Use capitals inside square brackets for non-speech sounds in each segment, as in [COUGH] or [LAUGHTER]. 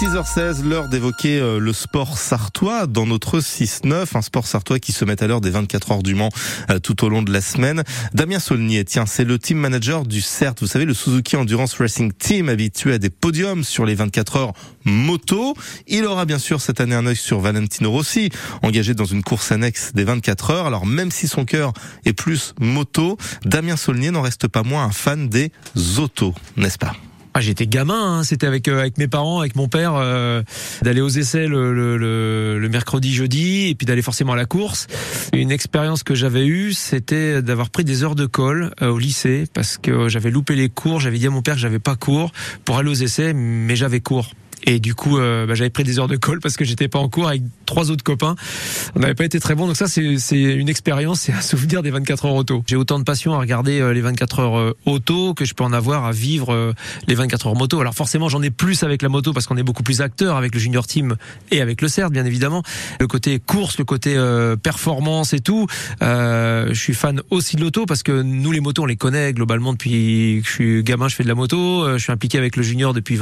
6h16, l'heure d'évoquer euh, le sport sartois dans notre 6-9, un sport sartois qui se met à l'heure des 24 heures du Mans euh, tout au long de la semaine. Damien Saulnier, tiens, c'est le team manager du CERT, vous savez, le Suzuki Endurance Racing Team habitué à des podiums sur les 24 heures moto. Il aura bien sûr cette année un œil sur Valentino Rossi, engagé dans une course annexe des 24 heures. Alors même si son cœur est plus moto, Damien Saulnier n'en reste pas moins un fan des autos, n'est-ce pas? Ah, j'étais gamin, hein. c'était avec euh, avec mes parents, avec mon père, euh, d'aller aux essais le, le, le, mercredi, jeudi, et puis d'aller forcément à la course. Une expérience que j'avais eue, c'était d'avoir pris des heures de colle euh, au lycée parce que j'avais loupé les cours. J'avais dit à mon père que j'avais pas cours pour aller aux essais, mais j'avais cours. Et du coup, euh, bah, j'avais pris des heures de colle parce que j'étais pas en cours avec trois autres copains. On n'avait pas été très bons. Donc ça, c'est une expérience, c'est un [LAUGHS] souvenir des 24 heures auto. J'ai autant de passion à regarder euh, les 24 heures euh, auto que je peux en avoir à vivre les 24 heures moto. Alors forcément, j'en ai plus avec la moto parce qu'on est beaucoup plus acteurs avec le junior team et avec le CERT, bien évidemment. Le côté course, le côté performance et tout. je suis fan aussi de l'auto parce que nous, les motos, on les connaît globalement depuis que je suis gamin. Je fais de la moto. je suis impliqué avec le junior depuis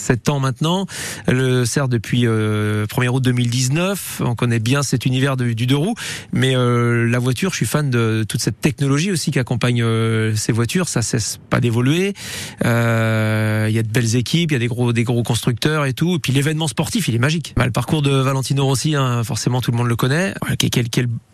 27 ans maintenant le sert depuis euh, 1er août 2019. On connaît bien cet univers du deux roues, mais euh, la voiture, je suis fan de toute cette technologie aussi qui accompagne euh, ces voitures. Ça cesse pas d'évoluer. Euh, il y a de belles équipes, il y a des gros des gros constructeurs et tout. Et puis l'événement sportif, il est magique. Bah, le parcours de Valentino Rossi, hein, forcément tout le monde le connaît.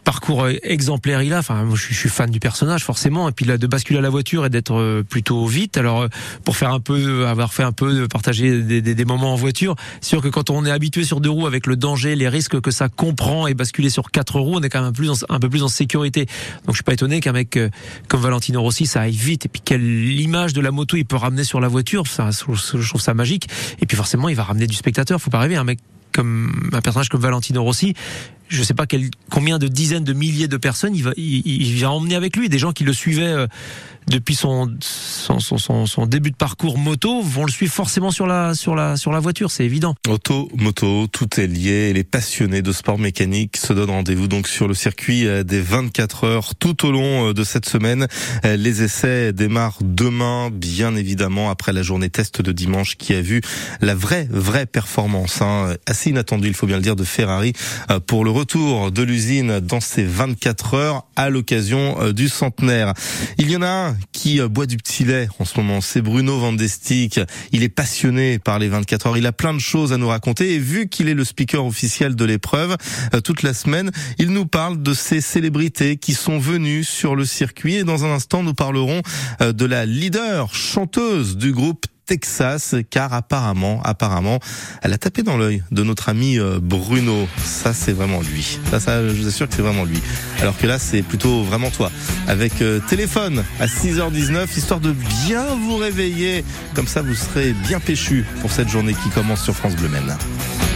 Parcours exemplaire il a. Enfin, je, suis fan du personnage forcément. Et puis de basculer à la voiture et d'être plutôt vite. Alors, pour faire un peu, avoir fait un peu, de partager des, moments en voiture. Sûr que quand on est habitué sur deux roues avec le danger, les risques que ça comprend et basculer sur quatre roues, on est quand même un, peu plus en sécurité. Donc je suis pas étonné qu'un mec euh, comme Valentino Rossi, ça aille vite. Et puis quelle image de la moto il peut ramener sur la voiture, ça, je trouve ça magique. Et puis forcément, il va ramener du spectateur. Faut pas rêver, un mec comme un personnage comme Valentino Rossi, je sais pas quel, combien de dizaines de milliers de personnes il va, il, il va emmener avec lui, des gens qui le suivaient euh, depuis son son, son, son, début de parcours moto vont le suivre forcément sur la sur la sur la voiture, c'est évident. Auto, moto, tout est lié. Les passionnés de sport mécanique se donnent rendez-vous donc sur le circuit euh, des 24 heures tout au long euh, de cette semaine. Les essais démarrent demain, bien évidemment après la journée test de dimanche qui a vu la vraie vraie performance hein, assez inattendue, il faut bien le dire, de Ferrari pour le retour de l'usine dans ces 24 heures à l'occasion du centenaire. Il y en a un qui euh, boit du petit lait en ce moment. C'est Bruno Van Il est passionné par les 24 heures. Il a plein de choses à nous raconter et vu qu'il est le speaker officiel de l'épreuve euh, toute la semaine, il nous parle de ces célébrités qui sont venues sur le circuit et dans un instant nous parlerons euh, de la leader chanteuse du groupe Texas, car apparemment, apparemment, elle a tapé dans l'œil de notre ami euh, Bruno. Ça, c'est vraiment lui. Ça, je vous assure que c'est vraiment lui. Alors que là, c'est plutôt vraiment toi. Avec euh, téléphone à 6h19, histoire de bien vous réveiller. Comme ça, vous serez bien péchu pour cette journée qui commence sur France Bleu.